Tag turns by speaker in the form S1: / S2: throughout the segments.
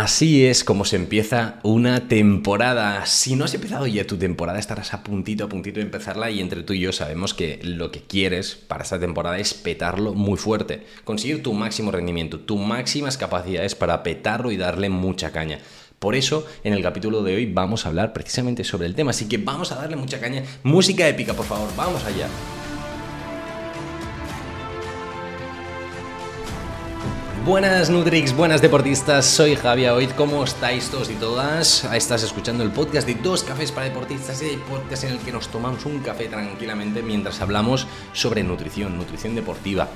S1: Así es como se empieza una temporada. Si no has empezado ya tu temporada, estarás a puntito, a puntito de empezarla y entre tú y yo sabemos que lo que quieres para esta temporada es petarlo muy fuerte, conseguir tu máximo rendimiento, tus máximas capacidades para petarlo y darle mucha caña. Por eso, en el capítulo de hoy vamos a hablar precisamente sobre el tema, así que vamos a darle mucha caña. Música épica, por favor, vamos allá. Buenas Nutrix, buenas deportistas, soy Javier Oid, ¿cómo estáis todos y todas? Estás escuchando el podcast de Dos Cafés para Deportistas, el podcast en el que nos tomamos un café tranquilamente mientras hablamos sobre nutrición, nutrición deportiva,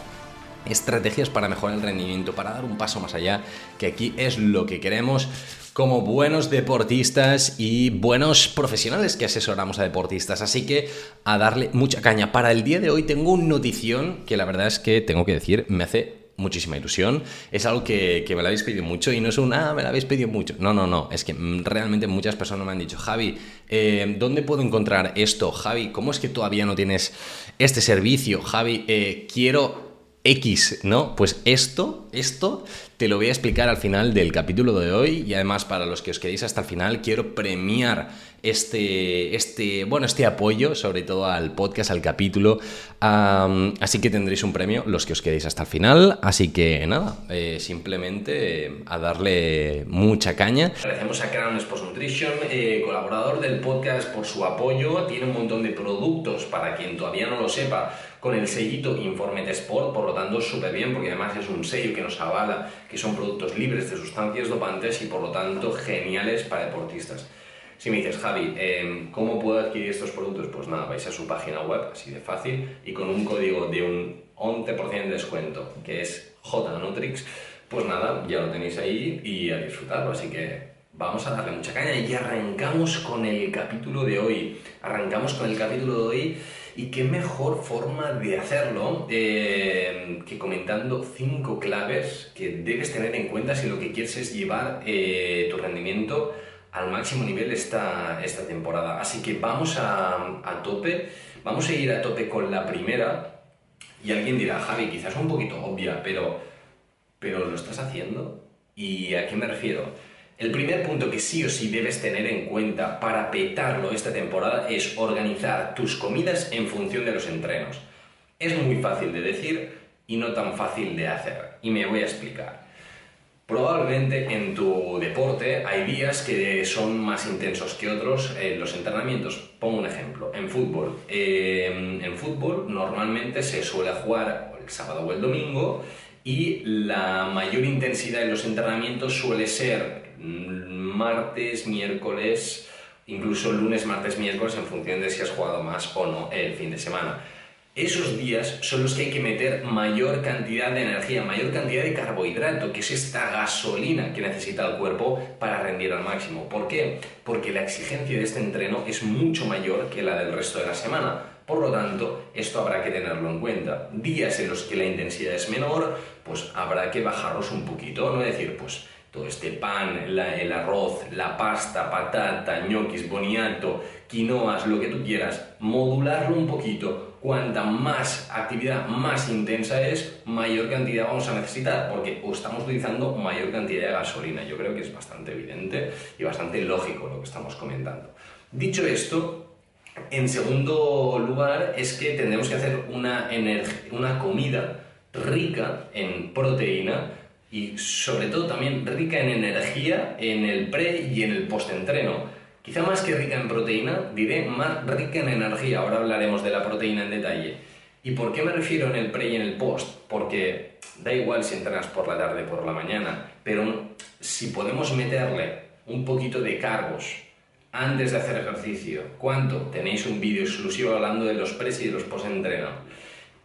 S1: estrategias para mejorar el rendimiento, para dar un paso más allá, que aquí es lo que queremos como buenos deportistas y buenos profesionales que asesoramos a deportistas. Así que a darle mucha caña. Para el día de hoy tengo una notición que la verdad es que tengo que decir, me hace muchísima ilusión. Es algo que, me lo habéis pedido mucho y no es un, ah, me lo habéis pedido mucho. No, no, no. Es que realmente muchas personas me han dicho, Javi, eh, ¿dónde puedo encontrar esto? Javi, ¿cómo es que todavía no tienes este servicio? Javi, eh, quiero X, ¿no? Pues esto, esto te lo voy a explicar al final del capítulo de hoy y además para los que os quedéis hasta el final quiero premiar este, este, bueno, este apoyo, sobre todo al podcast, al capítulo. así que tendréis un premio los que os quedéis hasta el final. Así que nada, eh, simplemente eh, a darle mucha caña. Agradecemos a Crown Sports Nutrition, eh, colaborador del podcast, por su apoyo. Tiene un montón de productos para quien todavía no lo sepa con el sellito Informe de Sport, por lo tanto súper bien porque además es un sello que nos avala que son productos libres de sustancias dopantes y por lo tanto geniales para deportistas. Si me dices, Javi, em, ¿cómo puedo adquirir estos productos? Pues nada, vais a su página web, así de fácil, y con un código de un 11% de descuento, que es JNutrix, pues nada, ya lo tenéis ahí y a disfrutarlo. Así que vamos a darle mucha caña y arrancamos con el capítulo de hoy. Arrancamos con el capítulo de hoy y qué mejor forma de hacerlo em, que comentando cinco claves que debes tener en cuenta si lo que quieres es llevar eh, tu rendimiento al máximo nivel esta, esta temporada. Así que vamos a, a, tope, vamos a ir a tope con la primera. Y alguien dirá, Javi, quizás un poquito obvia, pero, pero ¿lo estás haciendo? ¿Y a qué me refiero? El primer punto que sí o sí debes tener en cuenta para petarlo esta temporada es organizar tus comidas en función de los entrenos. Es muy fácil de decir y no tan fácil de hacer. Y me voy a explicar. Probablemente en tu deporte hay días que son más intensos que otros en los entrenamientos. Pongo un ejemplo. En fútbol. Em, en fútbol normalmente se suele jugar el sábado o el domingo y la mayor intensidad en los entrenamientos suele ser martes, miércoles, incluso lunes, martes, miércoles en función de si has jugado más o no el fin de semana esos días son los que hay que meter mayor cantidad de energía, mayor cantidad de carbohidrato, que es esta gasolina que necesita el cuerpo para rendir al máximo. ¿Por qué? Porque la exigencia de este entreno es mucho mayor que la del resto de la semana. Por lo tanto, esto habrá que tenerlo en cuenta. Días en los que la intensidad es menor, pues habrá que bajarlos un poquito, no decir, pues todo este pan, el arroz, la pasta, patata, ñoquis, boniato, quinoas, lo que tú quieras, modularlo un poquito cuanta más actividad más intensa es, mayor cantidad vamos a necesitar, porque estamos utilizando mayor cantidad de gasolina. Yo creo que es bastante evidente y bastante lógico lo que estamos comentando. Dicho esto, en segundo lugar es que tendremos que hacer una, una comida rica en proteína y sobre todo también rica en energía en el pre y en el post-entreno Quizá más que rica en proteína, diré más rica en energía. Ahora hablaremos de la proteína en detalle. ¿Y por qué me refiero en el pre y en el post? Porque da igual si entrenas por la tarde o por la mañana, pero si podemos meterle un poquito de cargos antes de hacer ejercicio, ¿cuánto? Tenéis un vídeo exclusivo hablando de los pre y de los post-entreno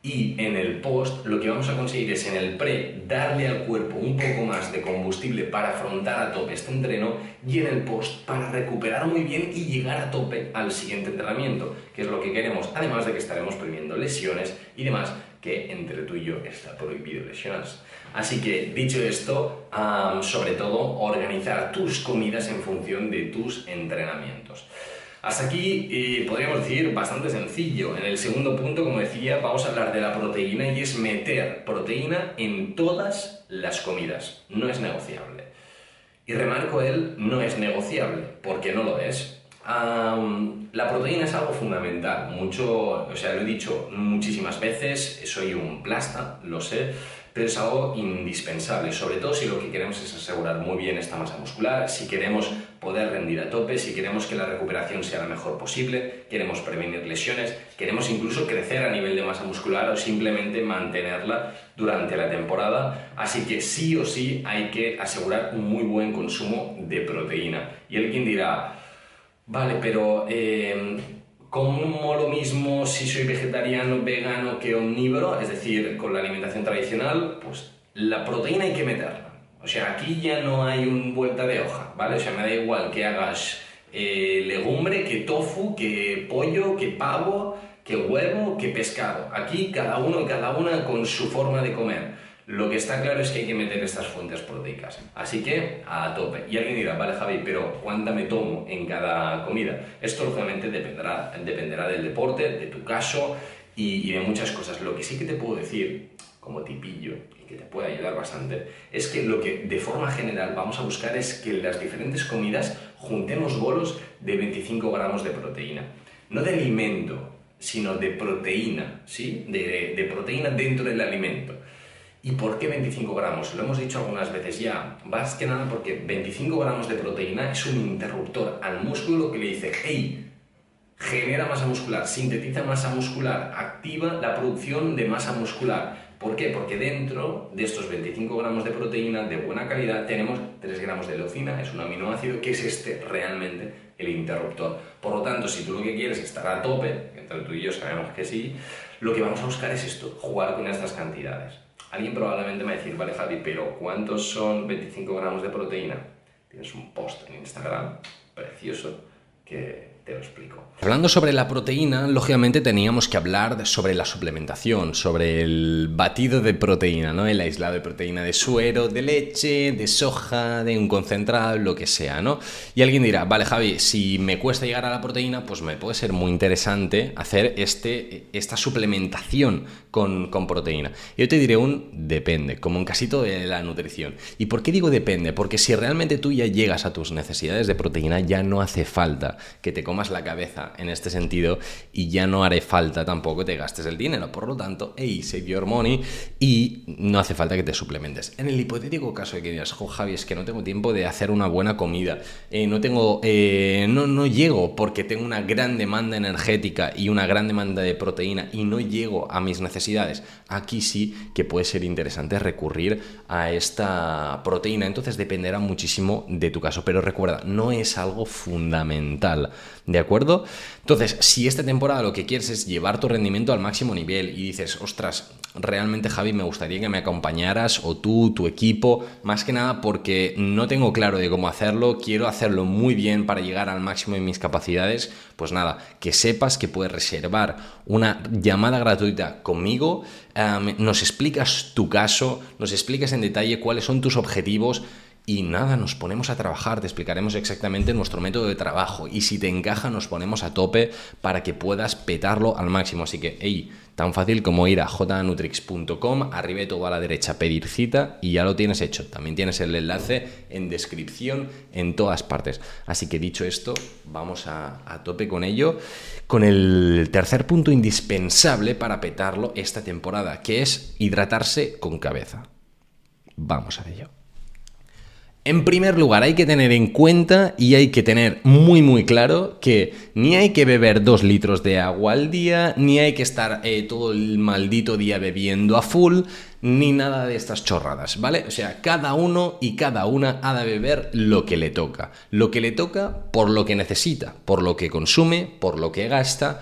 S1: y en el post lo que vamos a conseguir es en el pre darle al cuerpo un poco más de combustible para afrontar a tope este entreno y en el post para recuperar muy bien y llegar a tope al siguiente entrenamiento, que es lo que queremos, además de que estaremos previniendo lesiones y demás, que entre tú y yo está prohibido lesiones. Así que dicho esto, sobre todo organizar tus comidas en función de tus entrenamientos. Hasta aquí podríamos decir bastante sencillo. En el segundo punto, como decía, vamos a hablar de la proteína y es meter proteína en todas las comidas. No es negociable. Y remarco él, no es negociable, porque no lo es. la proteína es algo fundamental. Mucho, o sea, lo he dicho muchísimas veces, soy un plasta, lo sé, pero es algo indispensable, sobre todo si lo que queremos es asegurar muy bien esta masa muscular, si queremos poder rendir a tope, si queremos que la recuperación sea la mejor posible, queremos prevenir lesiones, queremos incluso crecer a nivel de masa muscular o simplemente mantenerla durante la temporada. Así que sí o sí hay que asegurar un muy buen consumo de proteína. Y alguien dirá, vale, pero... Eh, como lo mismo si soy vegetariano, vegano que omnívoro, es decir, con la alimentación tradicional, pues la proteína hay que meterla. O sea, aquí ya no hay un vuelta de hoja, ¿vale? O sea, me da igual que hagas eh, legumbre, que tofu, que pollo, que pavo, que huevo, que pescado. Aquí cada uno y cada una con su forma de comer. Lo que está claro es que hay que meter estas fuentes proteicas. Así que a tope. Y alguien dirá, vale Javi, pero ¿cuánta me tomo en cada comida? Esto lógicamente dependerá, dependerá del deporte, de tu caso y, de muchas cosas. Lo que sí que te puedo decir como tipillo y que te puede ayudar bastante es que lo que de forma general vamos a buscar es que en las diferentes comidas juntemos bolos de 25 gramos de proteína. No de alimento, sino de proteína, ¿sí? de, de proteína dentro del alimento. ¿Y por qué 25 gramos? Lo hemos dicho algunas veces ya. Más que nada porque 25 gramos de proteína es un interruptor al músculo que le dice, hey, genera masa muscular, sintetiza masa muscular, activa la producción de masa muscular. ¿Por qué? Porque dentro de estos 25 gramos de proteína de buena calidad tenemos 3 gramos de leucina, es un aminoácido que es este realmente el interruptor. Por lo tanto, si tú lo que quieres es estar a tope, entre tú y yo sabemos que sí, lo que vamos a buscar es esto, jugar con estas cantidades. Alguien probablemente me va a decir, vale Javi, pero ¿cuántos son 25 gramos de proteína? Tienes un post en Instagram precioso que te lo explico.
S2: Hablando sobre la proteína, lógicamente teníamos que hablar sobre la suplementación, sobre el batido de proteína, ¿no? El aislado de proteína de suero, de leche, de soja, de un concentrado, lo que sea, ¿no? Y alguien dirá, vale Javi, si me cuesta llegar a la proteína, pues me puede ser muy interesante hacer este, esta suplementación con, con proteína. Yo te diré un depende, como en casi todo de la nutrición. ¿Y por qué digo depende? Porque si realmente tú ya llegas a tus necesidades de proteína, ya no hace falta que te comas la cabeza en este sentido y ya no haré falta tampoco te gastes el dinero. Por lo tanto, hey, save your money y no hace falta que te suplementes. En el hipotético caso de que digas, jo, Javi, es que no tengo tiempo de hacer una buena comida, eh, no tengo, eh, no, no llego porque tengo una gran demanda energética y una gran demanda de proteína y no llego a mis necesidades. Aquí sí que puede ser interesante recurrir a esta proteína. Entonces dependerá muchísimo de tu caso. Pero recuerda, no es algo fundamental. ¿De acuerdo? Entonces, si esta temporada lo que quieres es llevar tu rendimiento al máximo nivel y dices, ostras, realmente Javi, me gustaría que me acompañaras o tú, tu equipo, más que nada porque no tengo claro de cómo hacerlo, quiero hacerlo muy bien para llegar al máximo de mis capacidades, pues nada, que sepas que puedes reservar una llamada gratuita conmigo, nos explicas tu caso, nos explicas en detalle cuáles son tus objetivos, y nada, nos ponemos a trabajar, te explicaremos exactamente nuestro método de trabajo y si te encaja nos ponemos a tope para que puedas petarlo al máximo. Así que, hey, tan fácil como ir a jnutrix.com, arriba todo a la derecha, pedir cita y ya lo tienes hecho. También tienes el enlace en descripción en todas partes. Así que dicho esto, vamos a tope con ello, con el tercer punto indispensable para petarlo esta temporada, que es hidratarse con cabeza. Vamos a ello. En primer lugar, hay que tener en cuenta y hay que tener muy muy claro que ni hay que beber dos litros de agua al día, ni hay que estar eh, todo el maldito día bebiendo a full, ni nada de estas chorradas, ¿vale? O sea, cada uno y cada una ha de beber lo que le toca. Lo que le toca por lo que necesita, por lo que consume, por lo que gasta,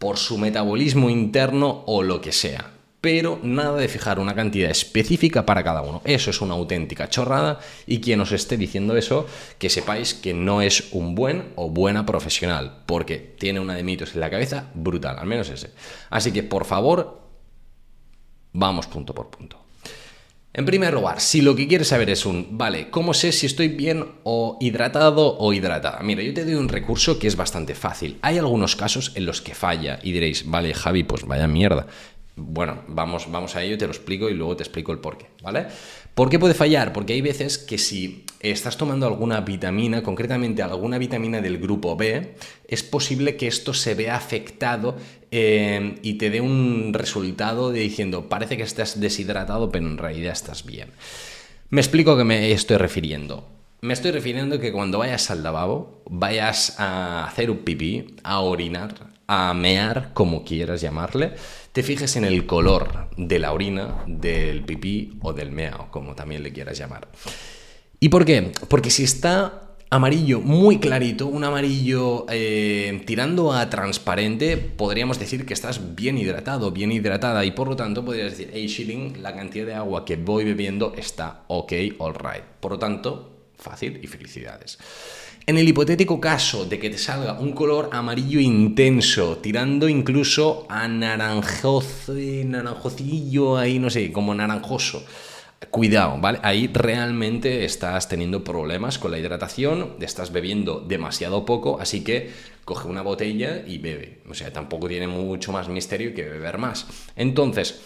S2: por su metabolismo interno o lo que sea pero nada de fijar una cantidad específica para cada uno. Eso es una auténtica chorrada y quien os esté diciendo eso, que sepáis que no es un buen o buena profesional, porque tiene una de mitos en la cabeza brutal, al menos ese. Así que por favor, vamos punto por punto. En primer lugar, si lo que quieres saber es un, vale, ¿cómo sé si estoy bien o hidratado o hidratada? Mira, yo te doy un recurso que es bastante fácil. Hay algunos casos en los que falla y diréis, vale, Javi, pues vaya mierda. Bueno, vamos, vamos a ello, te lo explico y luego te explico el porqué, ¿vale? ¿Por qué puede fallar? Porque hay veces que si estás tomando alguna vitamina, concretamente alguna vitamina del grupo B, es posible que esto se vea afectado eh, y te dé un resultado de diciendo, parece que estás deshidratado, pero en realidad estás bien. Me explico a qué me estoy refiriendo. Me estoy refiriendo que cuando vayas al lavabo, vayas a hacer un pipí, a orinar, a mear, como quieras llamarle, te fijes en el color de la orina, del pipí o del meao, como también le quieras llamar. ¿Y por qué? Porque si está amarillo muy clarito, un amarillo eh, tirando a transparente, podríamos decir que estás bien hidratado, bien hidratada y por lo tanto podrías decir, hey Shilling, la cantidad de agua que voy bebiendo está ok, alright. Por lo tanto, fácil y felicidades. En el hipotético caso de que te salga un color amarillo intenso, tirando incluso a naranjoso, naranjocillo ahí, no sé, como naranjoso. Cuidado, ¿vale? Ahí realmente estás teniendo problemas con la hidratación, estás bebiendo demasiado poco, así que coge una botella y bebe. O sea, tampoco tiene mucho más misterio que beber más. Entonces,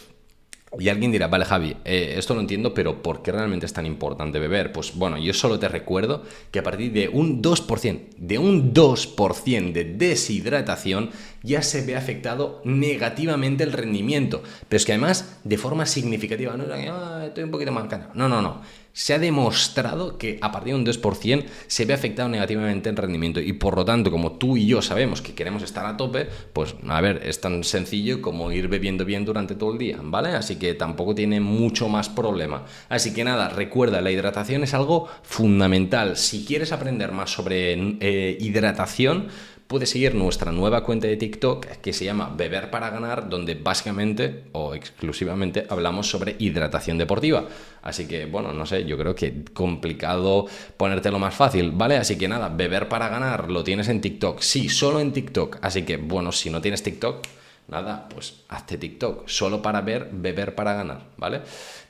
S2: y alguien dirá, vale Javi, eh, esto lo entiendo, pero ¿por qué realmente es tan importante beber? Pues bueno, yo solo te recuerdo que a partir de un 2%, de un 2% de deshidratación, ya se ve afectado negativamente el rendimiento. Pero es que además, de forma significativa, no ah, estoy un poquito más No, no, no se ha demostrado que a partir de un 2% se ve afectado negativamente el rendimiento y por lo tanto como tú y yo sabemos que queremos estar a tope, pues a ver, es tan sencillo como ir bebiendo bien durante todo el día, ¿vale? Así que tampoco tiene mucho más problema. Así que nada, recuerda, la hidratación es algo fundamental. Si quieres aprender más sobre eh, hidratación, puedes seguir nuestra nueva cuenta de TikTok que se llama Beber para Ganar, donde básicamente o exclusivamente hablamos sobre hidratación deportiva. Así que, bueno, no sé, yo creo que complicado ponértelo más fácil, ¿vale? Así que nada, Beber para Ganar lo tienes en TikTok. Sí, solo en TikTok. Así que, bueno, si no tienes TikTok, nada, pues hazte TikTok, solo para ver, beber para ganar, ¿vale?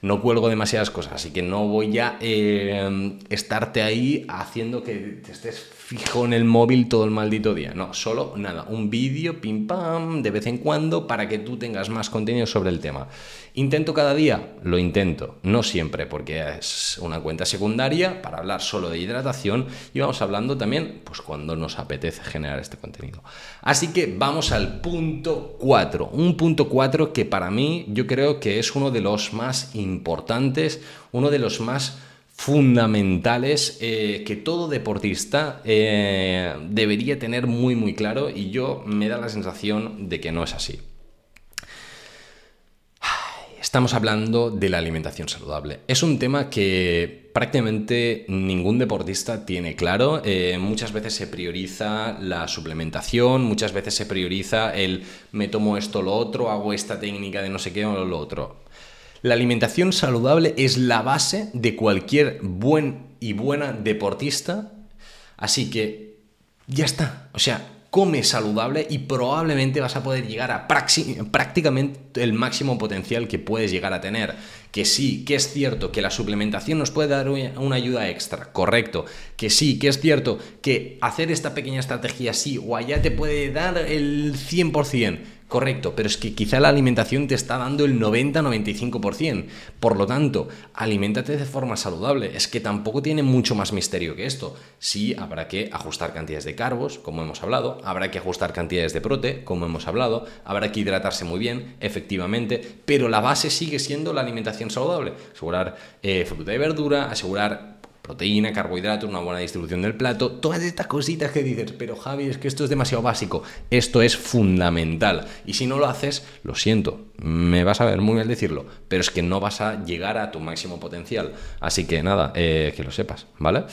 S2: No cuelgo demasiadas cosas, así que no voy a eh, estarte ahí haciendo que te estés fijo en el móvil todo el maldito día. No, solo nada, un vídeo, pim pam, de vez en cuando para que tú tengas más contenido sobre el tema. ¿Intento cada día? Lo intento, no siempre, porque es una cuenta secundaria para hablar solo de hidratación y vamos hablando también, pues cuando nos apetece generar este contenido. Así que vamos al punto 4, un punto 4 que para mí yo creo que es uno de los más importantes, uno de los más fundamentales eh, que todo deportista eh, debería tener muy muy claro y yo me da la sensación de que no es así. Estamos hablando de la alimentación saludable. Es un tema que prácticamente ningún deportista tiene claro. Eh, muchas veces se prioriza la suplementación, muchas veces se prioriza el me tomo esto, lo otro, hago esta técnica de no sé qué o lo otro. La alimentación saludable es la base de cualquier buen y buena deportista, así que ya está. O sea, come saludable y probablemente vas a poder llegar a prácticamente el máximo potencial que puedes llegar a tener. Que sí, que es cierto que la suplementación nos puede dar una ayuda extra, correcto. Que sí, que es cierto que hacer esta pequeña estrategia así o allá te puede dar el 100%. Correcto, pero es que quizá la alimentación te está dando el 90-95%. Por lo tanto, aliméntate de forma saludable. Es que tampoco tiene mucho más misterio que esto. Sí, habrá que ajustar cantidades de carbos, como hemos hablado, habrá que ajustar cantidades de prote, como hemos hablado, habrá que hidratarse muy bien, efectivamente, pero la base sigue siendo la alimentación saludable. Asegurar eh, fruta y verdura, asegurar proteína, carbohidratos, una buena distribución del plato, todas estas cositas que dices, pero Javi, es que esto es demasiado básico, esto es fundamental. Y si no lo haces, lo siento, me vas a ver muy mal decirlo, pero es que no vas a llegar a tu máximo potencial. Así que nada, eh, que lo sepas, ¿vale?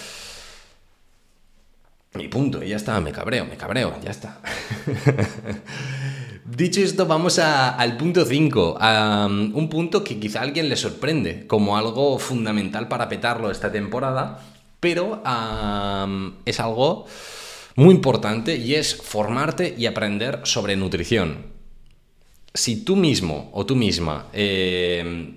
S2: Y punto, y ya está, me cabreo, me cabreo, ya está. Dicho esto, vamos al punto 5, un punto que quizá a alguien le sorprende como algo fundamental para petarlo esta temporada, pero es algo muy importante y es formarte y aprender sobre nutrición. Si tú mismo o tú misma em,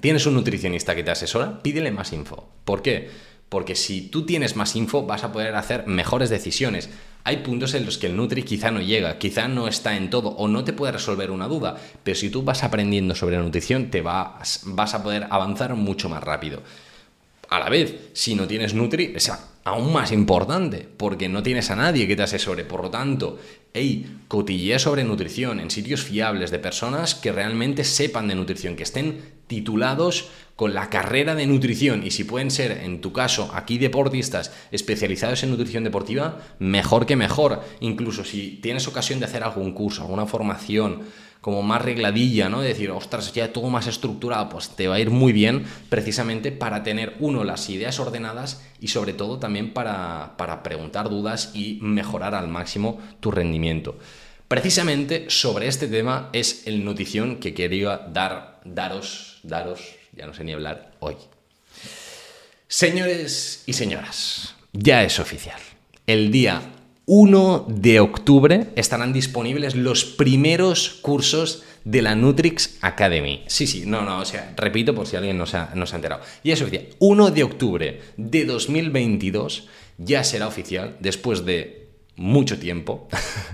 S2: tienes un nutricionista que te asesora, pídele más info. ¿Por qué? Porque si tú tienes más info vas a poder hacer mejores decisiones. Hay puntos en los que el Nutri quizá no llega, quizá no está en todo o no te puede resolver una duda, pero si tú vas aprendiendo sobre nutrición te vas, vas a poder avanzar mucho más rápido. A la vez, si no tienes Nutri, es aún más importante, porque no tienes a nadie que te asesore. Por lo tanto, hey, cotillea sobre nutrición en sitios fiables de personas que realmente sepan de nutrición, que estén titulados con la carrera de nutrición y si pueden ser, en tu caso, aquí deportistas especializados en nutrición deportiva, mejor que mejor. Incluso si tienes ocasión de hacer algún curso, alguna formación, como más regladilla, ¿no? De decir, ostras, ya todo más estructurado, pues te va a ir muy bien precisamente para tener, uno, las ideas ordenadas y sobre todo también para, para preguntar dudas y mejorar al máximo tu rendimiento. Precisamente sobre este tema es el notición que quería dar, daros, daros, ya no sé ni hablar, hoy. Señores y señoras, ya es oficial. El día 1 de octubre estarán disponibles los primeros cursos de la Nutrix Academy. Sí, sí, no, no, o sea, repito por si alguien no se ha, no se ha enterado. Y es oficial. 1 de octubre de 2022 ya será oficial después de mucho tiempo,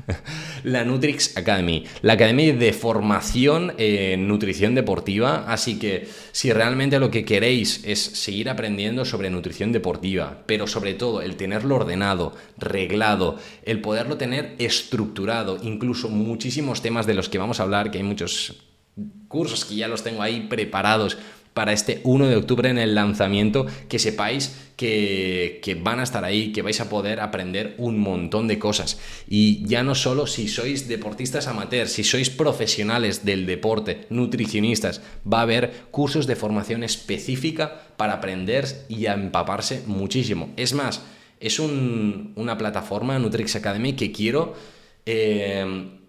S2: la Nutrix Academy, la academia de formación en nutrición deportiva. Así que si realmente lo que queréis es seguir aprendiendo sobre nutrición deportiva, pero sobre todo el tenerlo ordenado, reglado, el poderlo tener estructurado, incluso muchísimos temas de los que vamos a hablar, que hay muchos cursos que ya los tengo ahí preparados para este 1 de octubre en el lanzamiento, que sepáis que, van a estar ahí, que vais a poder aprender un montón de cosas. Y ya no solo si sois deportistas amateurs, si sois profesionales del deporte, nutricionistas, va a haber cursos de formación específica para aprender y empaparse muchísimo. Es más, es una plataforma Nutrix Academy que quiero... Eh,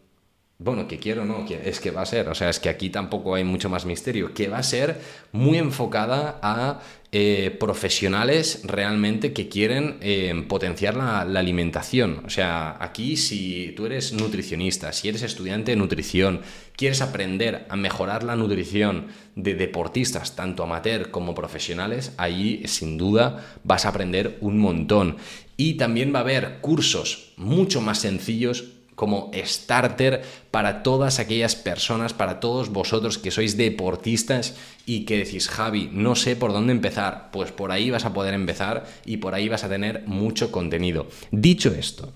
S2: bueno, que quiero, no, es que va a ser, o sea, es que aquí tampoco hay mucho más misterio, que va a ser muy enfocada a eh, profesionales realmente que quieren eh, potenciar la, alimentación. O sea, aquí si tú eres nutricionista, si eres estudiante de nutrición, quieres aprender a mejorar la nutrición de deportistas, tanto amateur como profesionales, ahí sin duda vas a aprender un montón. Y también va a haber cursos mucho más sencillos como starter para todas aquellas personas, para todos vosotros que sois deportistas y que decís, Javi, no sé por dónde empezar. Pues por ahí vas a poder empezar y por ahí vas a tener mucho contenido. Dicho esto,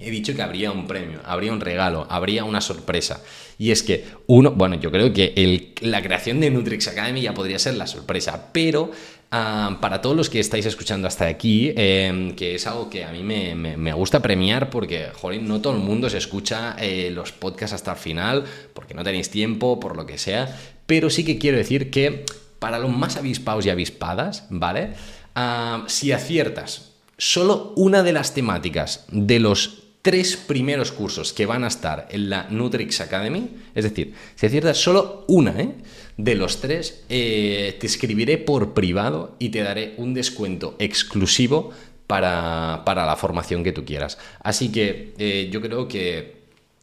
S2: he dicho que habría un premio, habría un regalo, habría una sorpresa. Y es que uno, bueno, yo creo que la creación de Nutrix Academy ya podría ser la sorpresa, pero Ah, para todos los que estáis escuchando hasta aquí, em, que es algo que a mí me, gusta premiar porque, joder, no todo el mundo se escucha eh, los podcasts hasta el final, porque no tenéis tiempo, por lo que sea, pero sí que quiero decir que para los más avispados y avispadas, ¿vale? Ah, si aciertas solo una de las temáticas de los tres primeros cursos que van a estar en la Nutrix Academy, es decir, si aciertas solo una, ¿eh? de los tres, eh, te escribiré por privado y te daré un descuento exclusivo para, la formación que tú quieras. Así que eh, yo creo que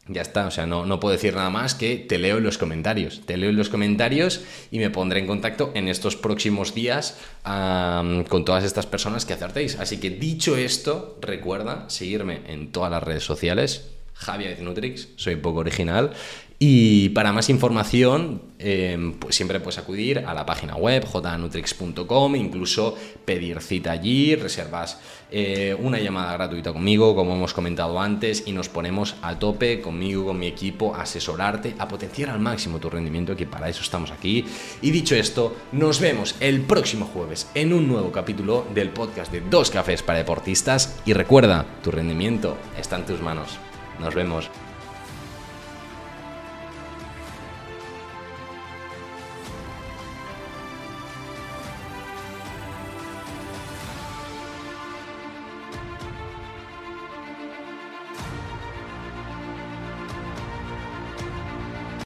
S2: ya está, o sea, no, no, puedo decir nada más que te leo en los comentarios. Te leo en los comentarios y me pondré en contacto en estos próximos días con todas estas personas que acertéis. Así que dicho esto, recuerda seguirme en todas las redes sociales. Javier Nutrix, soy poco original y para más información, em, pues siempre puedes acudir a la página web jnutrix.com, incluso pedir cita allí, reservas eh, una llamada gratuita conmigo, como hemos comentado antes, y nos ponemos a tope conmigo, con mi equipo, a asesorarte, a potenciar al máximo tu rendimiento, que para eso estamos aquí. Y dicho esto, nos vemos el próximo jueves en un nuevo capítulo del podcast de Dos Cafés para Deportistas. Y recuerda, tu rendimiento está en tus manos. Nos vemos.